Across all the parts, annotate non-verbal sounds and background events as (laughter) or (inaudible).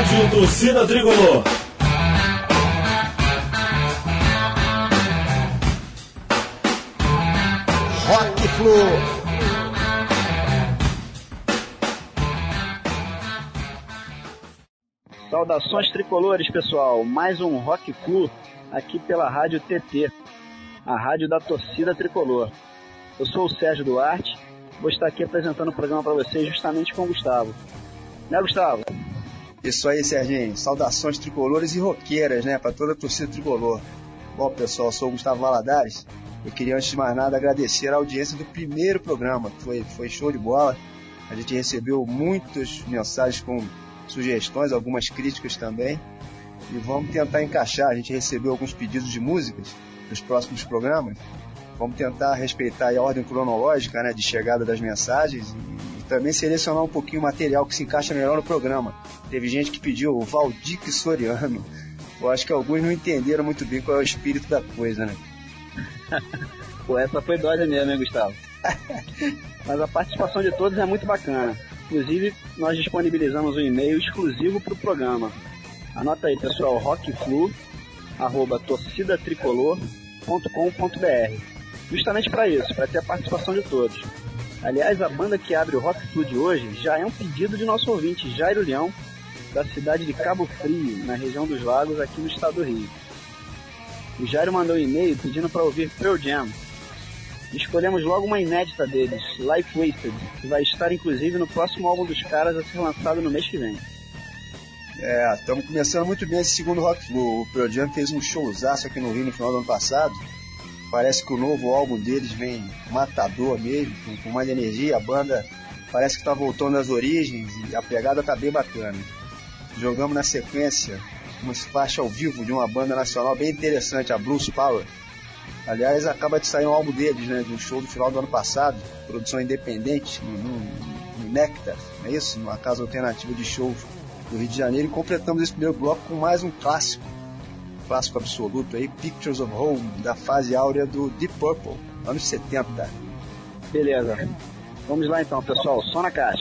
Rádio Torcida Tricolor. Rock Flu. Saudações tricolores, pessoal. Mais um Rock Flu aqui pela Rádio TT, a rádio da torcida tricolor. Eu sou o Sérgio Duarte, vou estar aqui apresentando o programa para vocês justamente com o Gustavo. Né, Gustavo? Isso aí, Serginho. Saudações tricolores e roqueiras, né, para toda a torcida tricolor. Bom, pessoal, sou o Gustavo Valadares. Eu queria, antes de mais nada, agradecer a audiência do primeiro programa, foi, foi show de bola. A gente recebeu muitas mensagens com sugestões, algumas críticas também. E vamos tentar encaixar. A gente recebeu alguns pedidos de músicas nos próximos programas. Vamos tentar respeitar a ordem cronológica né, de chegada das mensagens e, e também selecionar um pouquinho o material que se encaixa melhor no programa. Teve gente que pediu o Valdir Soriano. Eu acho que alguns não entenderam muito bem qual é o espírito da coisa, né? (laughs) Pô, essa foi dose mesmo, hein, Gustavo? (laughs) Mas a participação de todos é muito bacana. Inclusive, nós disponibilizamos um e-mail exclusivo para o programa. Anota aí, pessoal, rockflu, arroba torcidatricolor.com.br. Justamente para isso, para ter a participação de todos. Aliás, a banda que abre o Rock Flu de hoje já é um pedido de nosso ouvinte, Jairo Leão, da cidade de Cabo Frio, na região dos Lagos, aqui no estado do Rio. O Jairo mandou um e-mail pedindo para ouvir Pearl Jam. Escolhemos logo uma inédita deles, Life Wasted, que vai estar inclusive no próximo álbum dos caras a ser lançado no mês que vem. É, estamos começando muito bem esse segundo Rock Flu. O Pearl Jam fez um showzaço aqui no Rio no final do ano passado. Parece que o novo álbum deles vem matador mesmo, com, com mais energia. A banda parece que está voltando às origens e a pegada tá bem bacana. Jogamos na sequência uma faixa ao vivo de uma banda nacional bem interessante, a Blues Power. Aliás, acaba de sair um álbum deles, né, de um show do final do ano passado, produção independente, no, no, no Nectar, não é isso? Numa casa alternativa de show do Rio de Janeiro. E completamos esse primeiro bloco com mais um clássico, clássico absoluto aí, Pictures of Home, da fase áurea do Deep Purple, anos 70. Beleza. Vamos lá então, pessoal, só na caixa.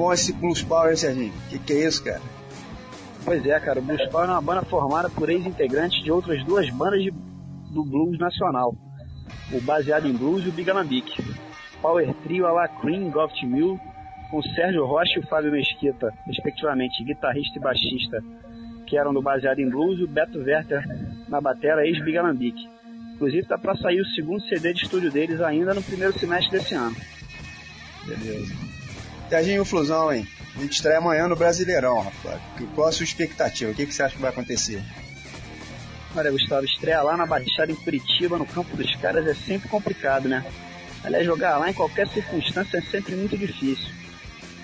Bom esse Blues Power, hein, Serginho? Que que é isso, cara? Pois é, cara, o Blues Power é uma banda formada por ex-integrantes de outras duas bandas de, do blues nacional. O Baseado em Blues e o Big Alambique. Power Trio a la Cream Goft Mill, com Sérgio Rocha e o Fábio Mesquita, respectivamente, guitarrista e baixista, que eram do Baseado em Blues, e o Beto Werther na batera ex-Big Alambique. Inclusive tá para sair o segundo CD de estúdio deles ainda no primeiro semestre desse ano. Beleza. Serginho Flusão, hein? A gente estreia amanhã no Brasileirão, rapaz. Qual a sua expectativa? O que, que você acha que vai acontecer? Olha, Gustavo, estrear lá na Baixada em Curitiba, no campo dos caras, é sempre complicado, né? Aliás, jogar lá em qualquer circunstância é sempre muito difícil.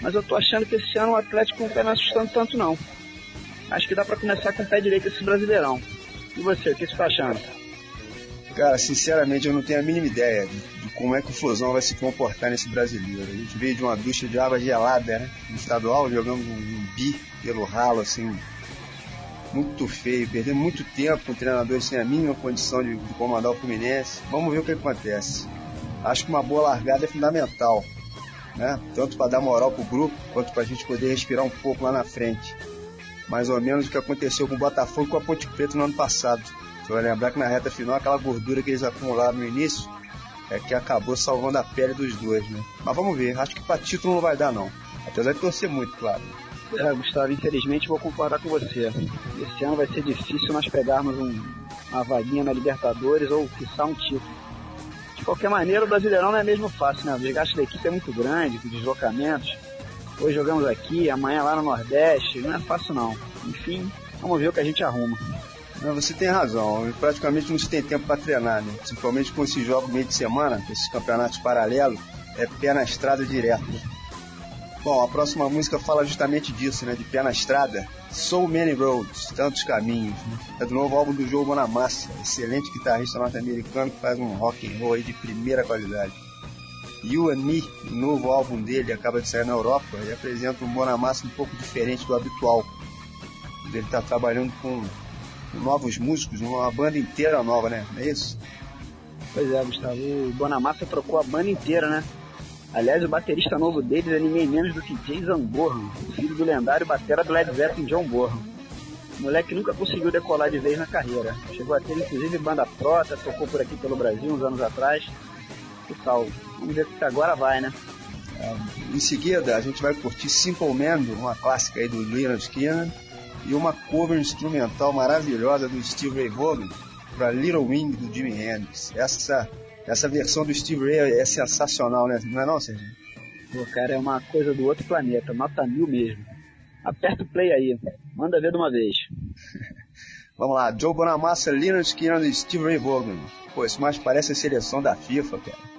Mas eu tô achando que esse ano o Atlético não tá me assustando tanto, não. Acho que dá para começar com o pé direito esse Brasileirão. E você, o que você tá achando? Cara, sinceramente eu não tenho a mínima ideia de, de como é que o Flusão vai se comportar nesse brasileiro. A gente veio de uma ducha de água gelada, né? No estadual, jogando um, um bi pelo ralo, assim, muito feio, perdendo muito tempo com treinadores sem a mínima condição de, de comandar o Fluminense. Vamos ver o que acontece. Acho que uma boa largada é fundamental, né? Tanto para dar moral pro grupo, quanto para a gente poder respirar um pouco lá na frente. Mais ou menos o que aconteceu com o Botafogo e com a Ponte Preta no ano passado. Você vai lembrar que na reta final, aquela gordura que eles acumularam no início é que acabou salvando a pele dos dois, né? Mas vamos ver, acho que para título não vai dar não. Apesar de torcer muito, claro. É, Gustavo, infelizmente vou concordar com você. Esse ano vai ser difícil nós pegarmos um, uma vaguinha na Libertadores ou quiçá um título. De qualquer maneira, o Brasileirão não é mesmo fácil, né? O desgaste da equipe é muito grande, com deslocamentos. Hoje jogamos aqui, amanhã lá no Nordeste, não é fácil não. Enfim, vamos ver o que a gente arruma. Você tem razão. Praticamente não se tem tempo para treinar, né? Principalmente com esses jogos meio de semana, esses campeonatos paralelos, é pé na estrada direto. Bom, a próxima música fala justamente disso, né? De pé na estrada. So Many Roads, tantos caminhos. Né? É do novo álbum do Joe Bonamassa, excelente guitarrista norte-americano que faz um rock and roll aí de primeira qualidade. You and Me, o novo álbum dele, acaba de sair na Europa e apresenta um Bonamassa um pouco diferente do habitual. Ele está trabalhando com novos músicos, uma banda inteira nova, né? Não é isso? Pois é, Gustavo. O Bonamassa trocou a banda inteira, né? Aliás, o baterista novo deles é ninguém menos do que Jason Bourne, filho do lendário batera do Led Zeppelin John Bourne. O moleque nunca conseguiu decolar de vez na carreira. Chegou a ter inclusive banda prota, tocou por aqui pelo Brasil uns anos atrás. Tal? Vamos ver se agora vai, né? Em seguida, a gente vai curtir Simple Man, uma clássica aí do Leonard Skinner e uma cover instrumental maravilhosa do Steve Ray Vaughan para Little Wing do Jimi Hendrix. Essa, essa versão do Steve Ray é sensacional, né? Não é não, Sérgio? Pô, cara, é uma coisa do outro planeta, nota mil mesmo. Aperta o play aí, manda ver de uma vez. (laughs) Vamos lá, Joe Bonamassa, Leonard Skinner e Steve Ray Vaughan. Pô, isso mais parece a seleção da FIFA, cara.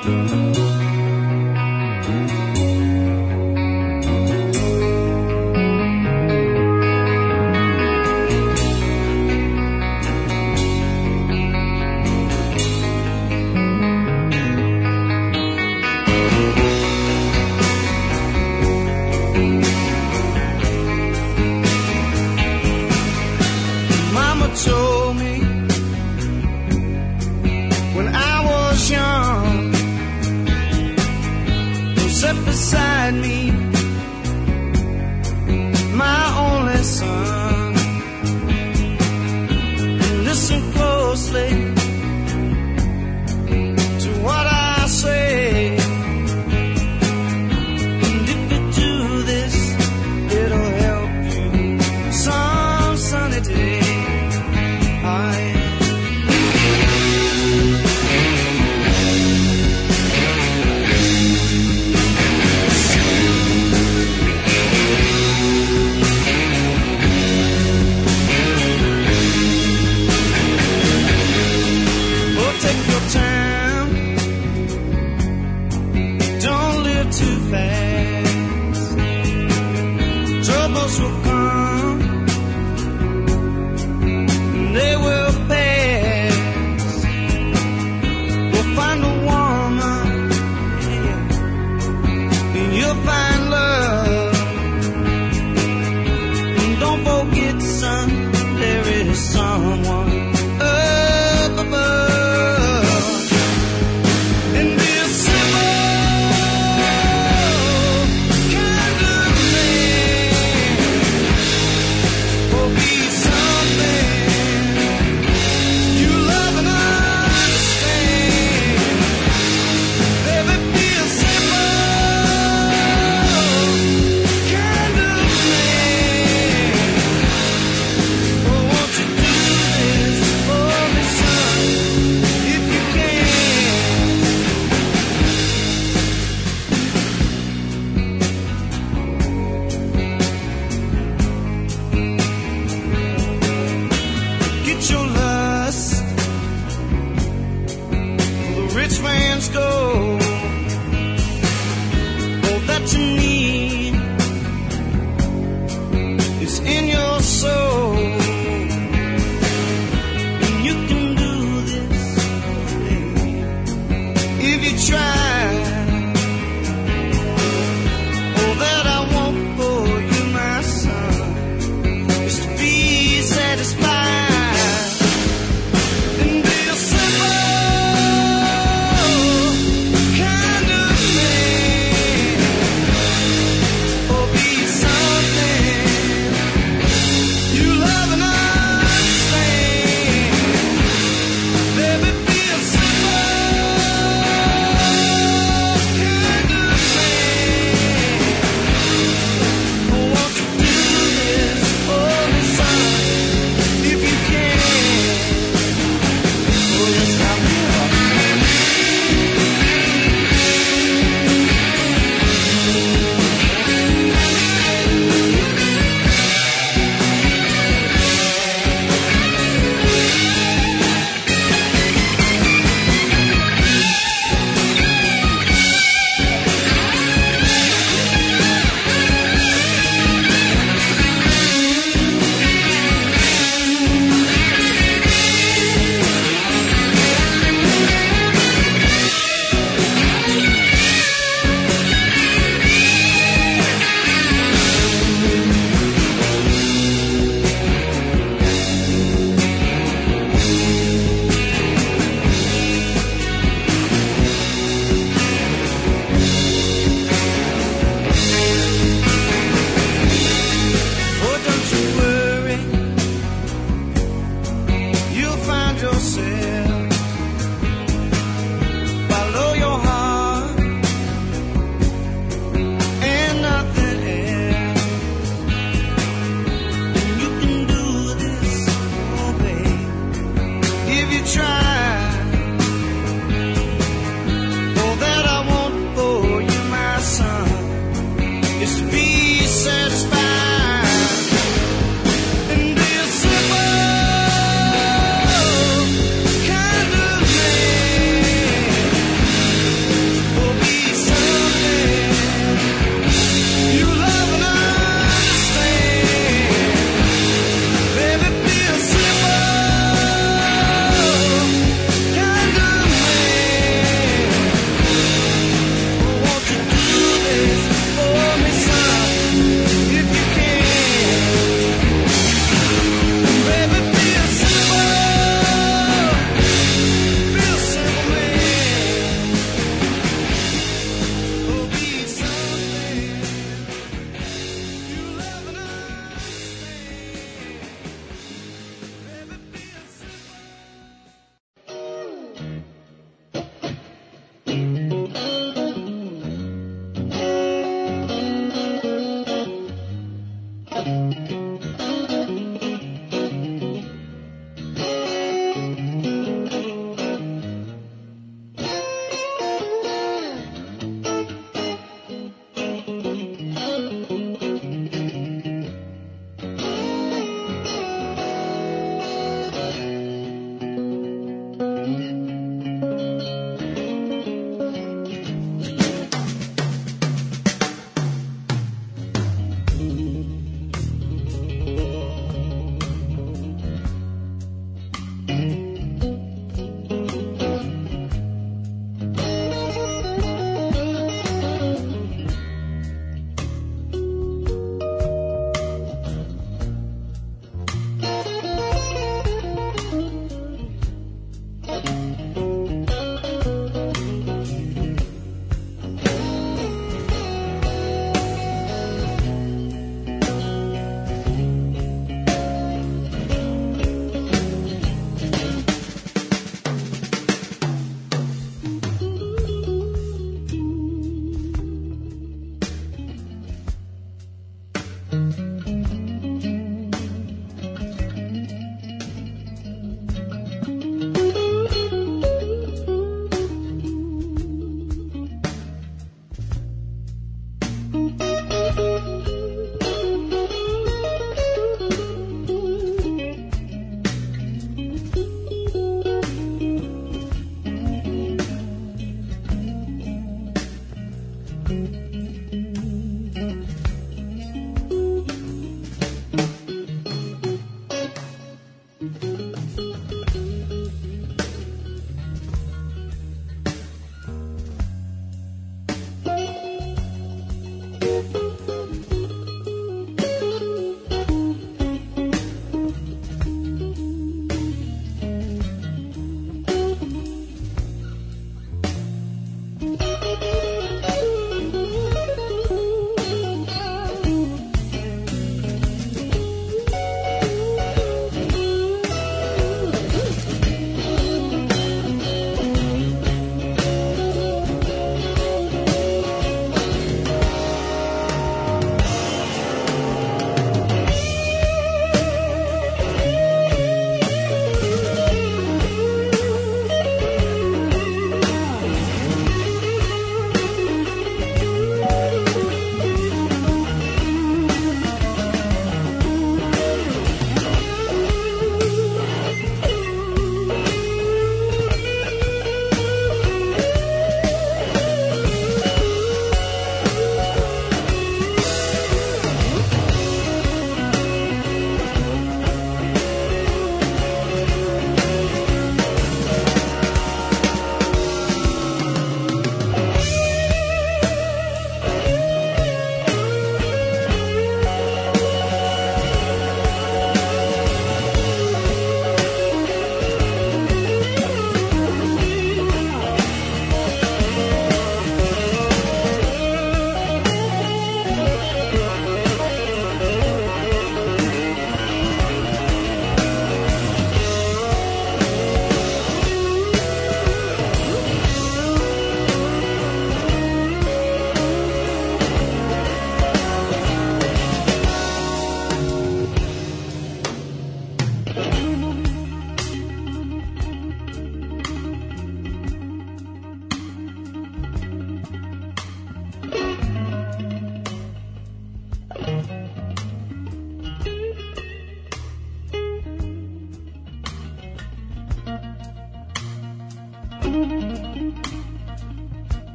Thank you.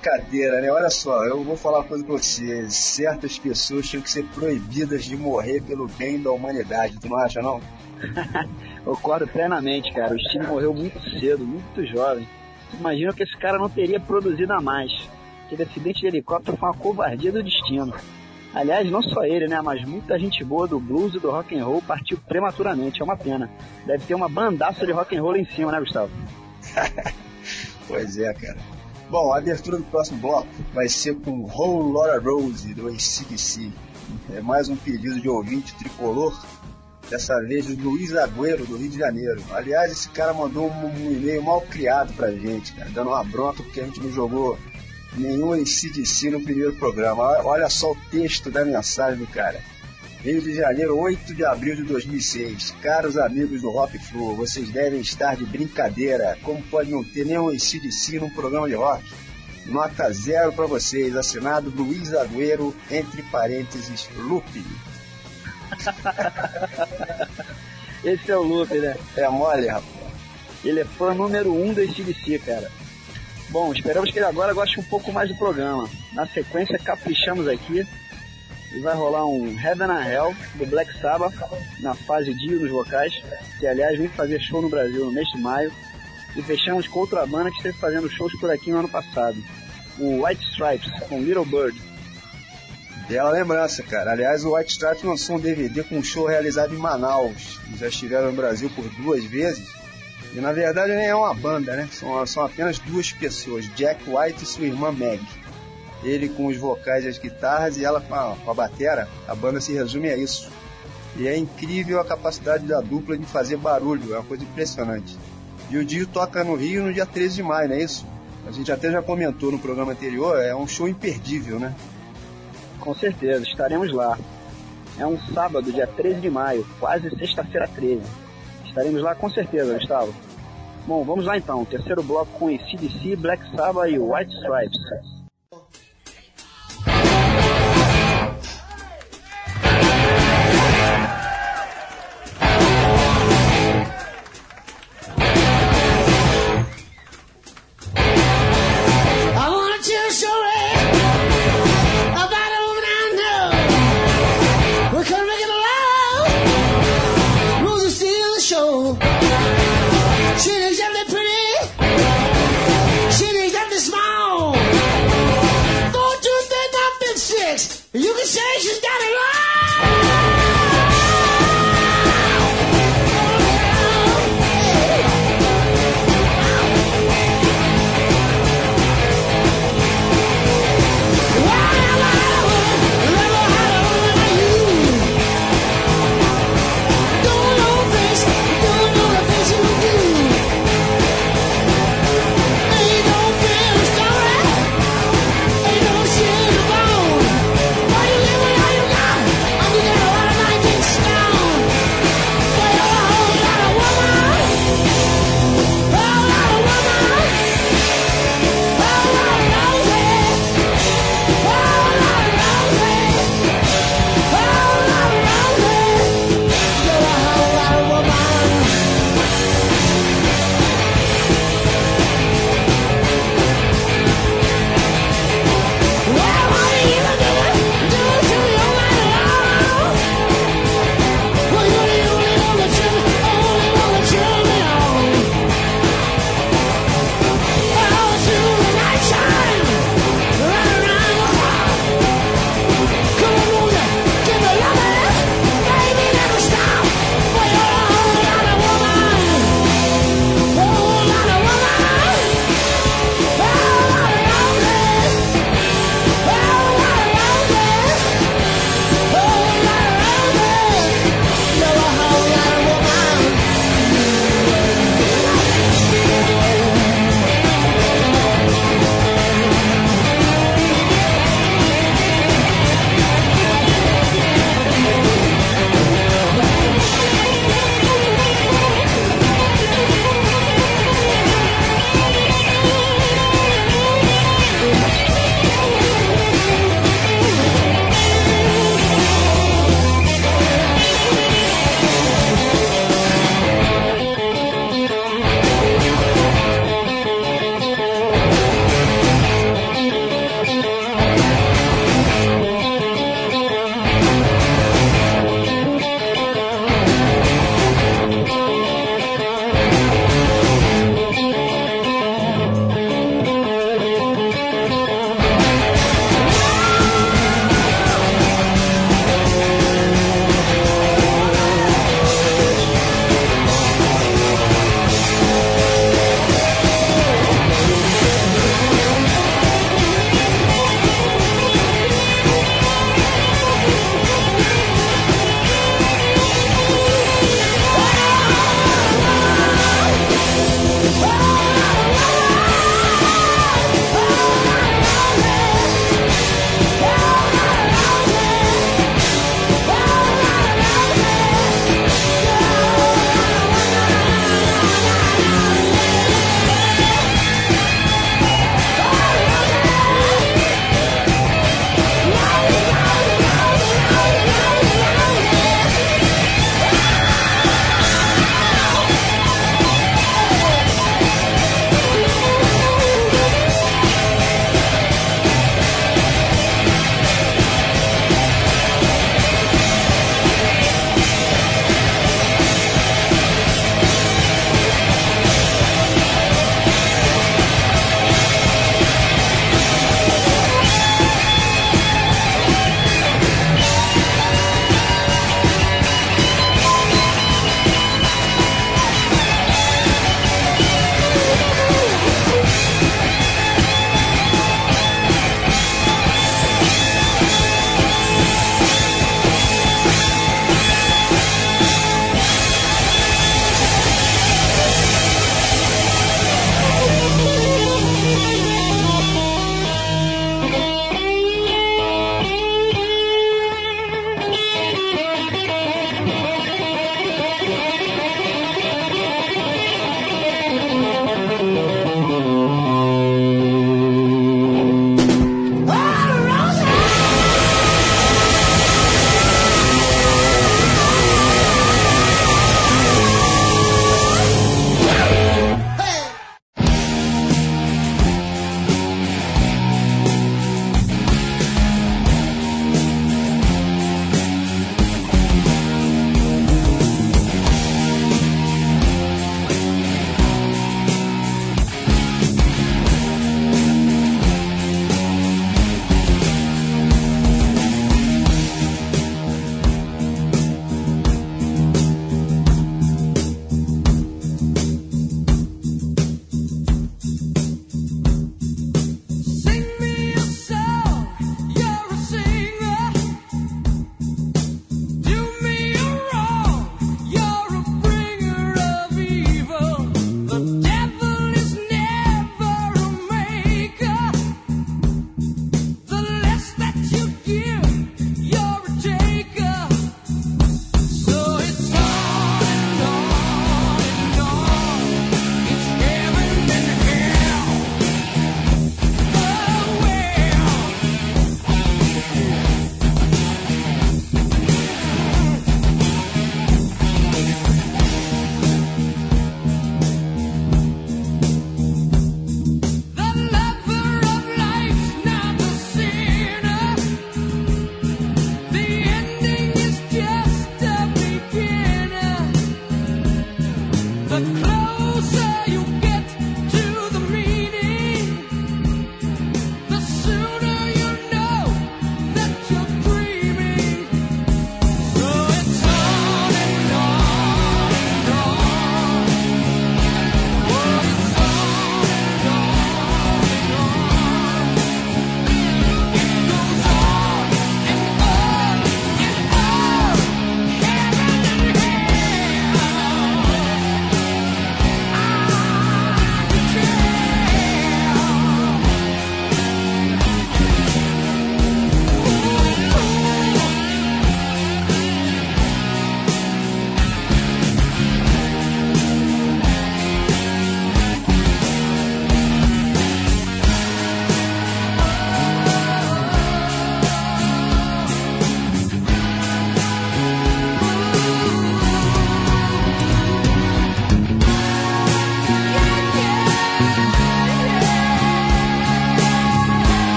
Brincadeira, né? Olha só, eu vou falar uma coisa pra você. Certas pessoas tinham que ser proibidas de morrer pelo bem da humanidade. Tu não acha, não? (laughs) Concordo plenamente, cara. O Steve morreu muito cedo, muito jovem. Imagina que esse cara não teria produzido a mais. Aquele acidente de helicóptero foi uma covardia do destino. Aliás, não só ele, né? Mas muita gente boa do blues e do rock and roll partiu prematuramente. É uma pena. Deve ter uma bandaça de rock and roll em cima, né, Gustavo? (laughs) pois é, cara. Bom, a abertura do próximo bloco vai ser com Whole Lotta Rose, do ACDC. É mais um pedido de ouvinte tricolor, dessa vez do Luiz Agüero, do Rio de Janeiro. Aliás, esse cara mandou um, e-mail mal criado pra gente, cara, dando uma bronca porque a gente não jogou nenhum ACDC no primeiro programa. Olha só o texto da mensagem do cara. Rio de Janeiro, 8 de abril de 2006. Caros amigos do Rock Flu, vocês devem estar de brincadeira. Como pode não ter nenhum ACDC num programa de rock? Nota zero para vocês. Assinado Luiz Agüero, entre parênteses, Lupe. (laughs) Esse é o Lupe, né? É mole, rapaz. Ele é fã número um do ACDC, cara. Bom, esperamos que ele agora goste um pouco mais do programa. Na sequência, caprichamos aqui e vai rolar um Heaven and Hell do Black Sabbath na fase Dio nos vocais, que aliás vem fazer show no Brasil no mês de maio. E fechamos com outra banda que esteve fazendo shows por aqui no ano passado, o White Stripes, com Little Bird. Bela lembrança, cara. Aliás, o White Stripes lançou um DVD com um show realizado em Manaus. Já estiveram no Brasil por duas vezes. E na verdade nem é uma banda, né? São, são apenas duas pessoas, Jack White e sua irmã Meg ele com os vocais e as guitarras e ela com a, com a batera, a banda se resume a isso. E é incrível a capacidade da dupla de fazer barulho, é uma coisa impressionante. E o Dio toca no Rio no dia 13 de maio, não é isso? A gente até já comentou no programa anterior, é um show imperdível, né? Com certeza, estaremos lá. É um sábado, dia 13 de maio, quase sexta-feira 13. Estaremos lá com certeza, Gustavo. Bom, vamos lá então. Terceiro bloco com ACDC, Black Sabbath e White Stripes.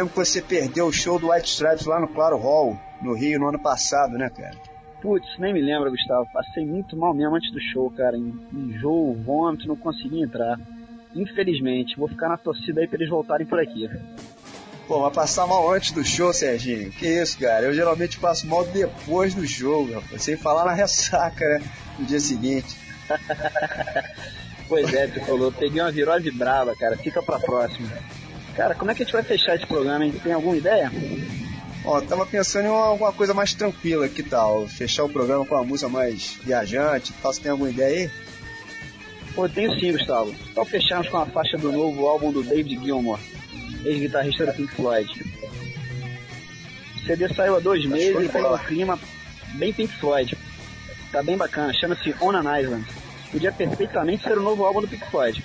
Lembro que você perdeu o show do White Stripes lá no Claro Hall, no Rio, no ano passado, né, cara? Putz, nem me lembro, Gustavo. Passei muito mal mesmo antes do show, cara. Enjoo, vômito, não consegui entrar. Infelizmente, vou ficar na torcida aí pra eles voltarem por aqui. Pô, mas passar mal antes do show, Serginho? Que isso, cara? Eu geralmente passo mal depois do show, rapaz. Sem falar na (laughs) ressaca, né? No dia seguinte. (laughs) pois é, tu falou. Peguei uma virose brava, cara. Fica pra próxima. Cara, como é que a gente vai fechar esse programa, hein? Tem alguma ideia? Ó, tava pensando em uma, alguma coisa mais tranquila, que tal? Fechar o programa com uma música mais viajante, tal, você tem alguma ideia aí? Pô, tenho sim, Gustavo. Então fechamos com a faixa do novo álbum do David Gilmour, ex-guitarrista do Pink Floyd. O CD saiu há dois meses e tem um clima bem Pink Floyd. Tá bem bacana, chama-se On an Island. Podia perfeitamente ser o novo álbum do Pink Floyd.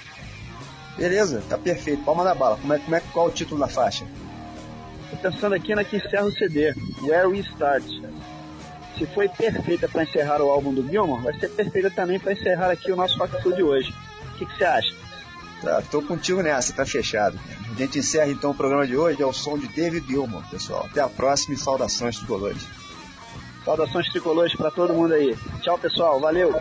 Beleza, tá perfeito. Palma da bala. Como é, como é, qual é o título da faixa? Tô pensando aqui na que encerra o CD, Where We Start. Se foi perfeita para encerrar o álbum do Gilmore, vai ser perfeita também para encerrar aqui o nosso Rock de hoje. O que, você acha? Tá, tô contigo nessa, tá fechado. A gente encerra então o programa de hoje, é o som de David Gilmour, pessoal. Até a próxima e saudações tricolores. Saudações tricolores para todo mundo aí. Tchau, pessoal. Valeu!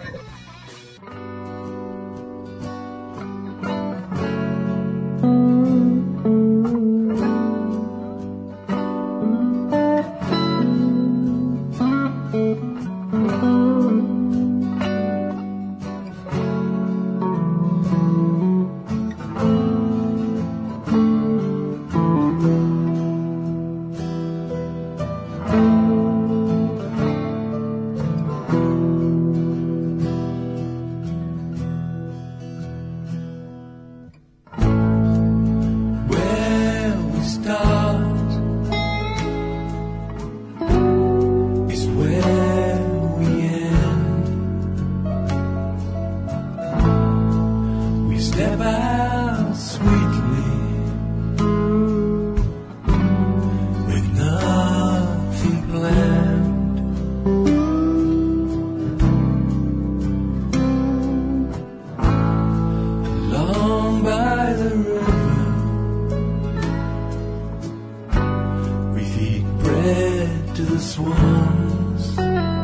this was.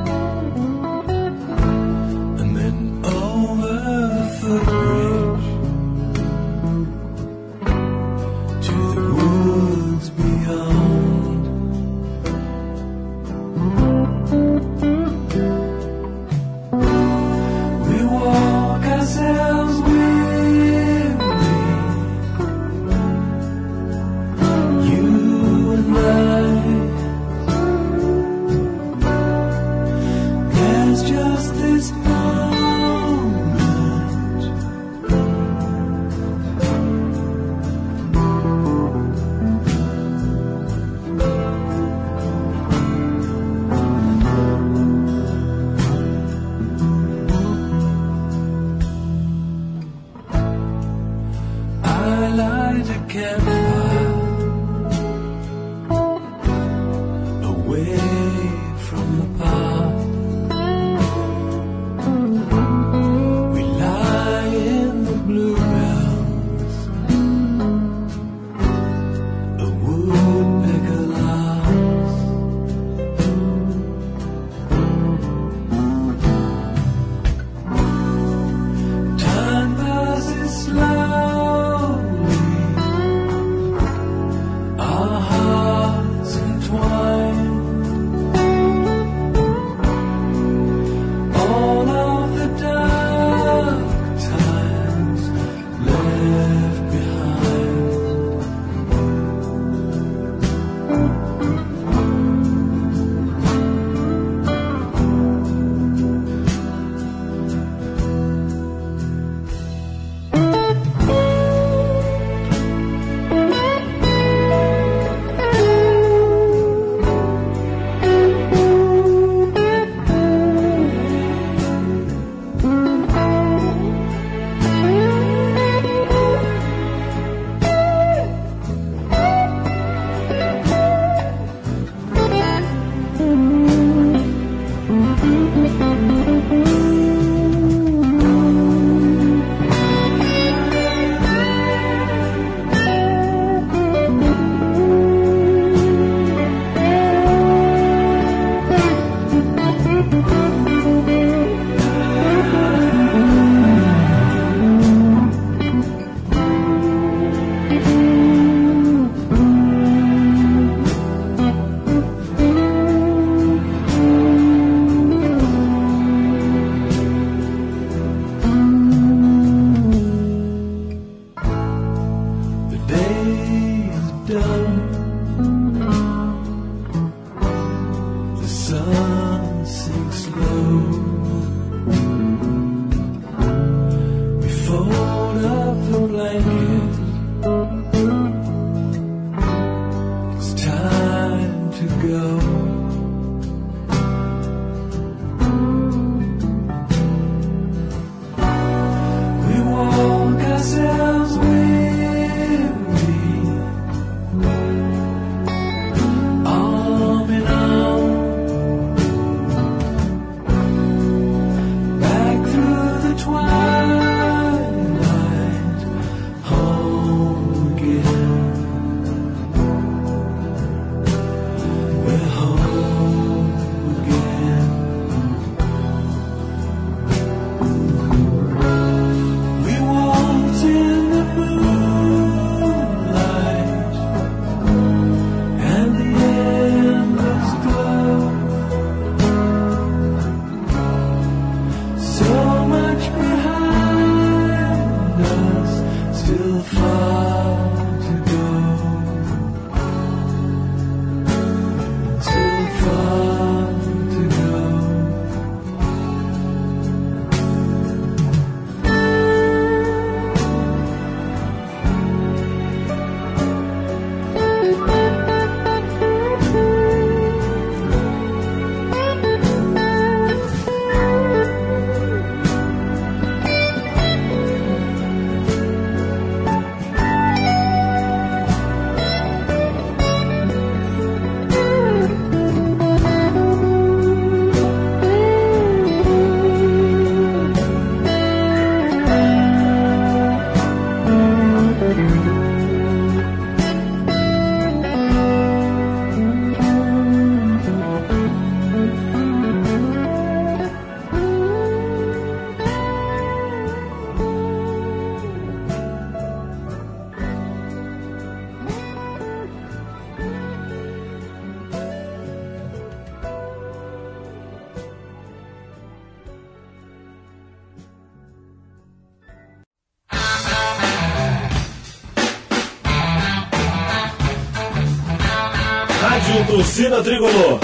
Torcida Tricolor.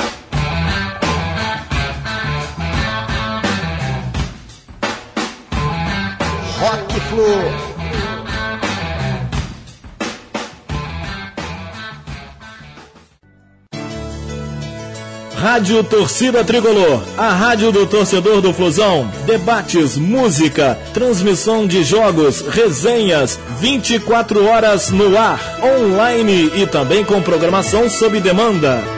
Rock Flu. Rádio Torcida Tricolor, a rádio do torcedor do Flusão. Debates, música, transmissão de jogos, resenhas, 24 horas no ar, online e também com programação sob demanda.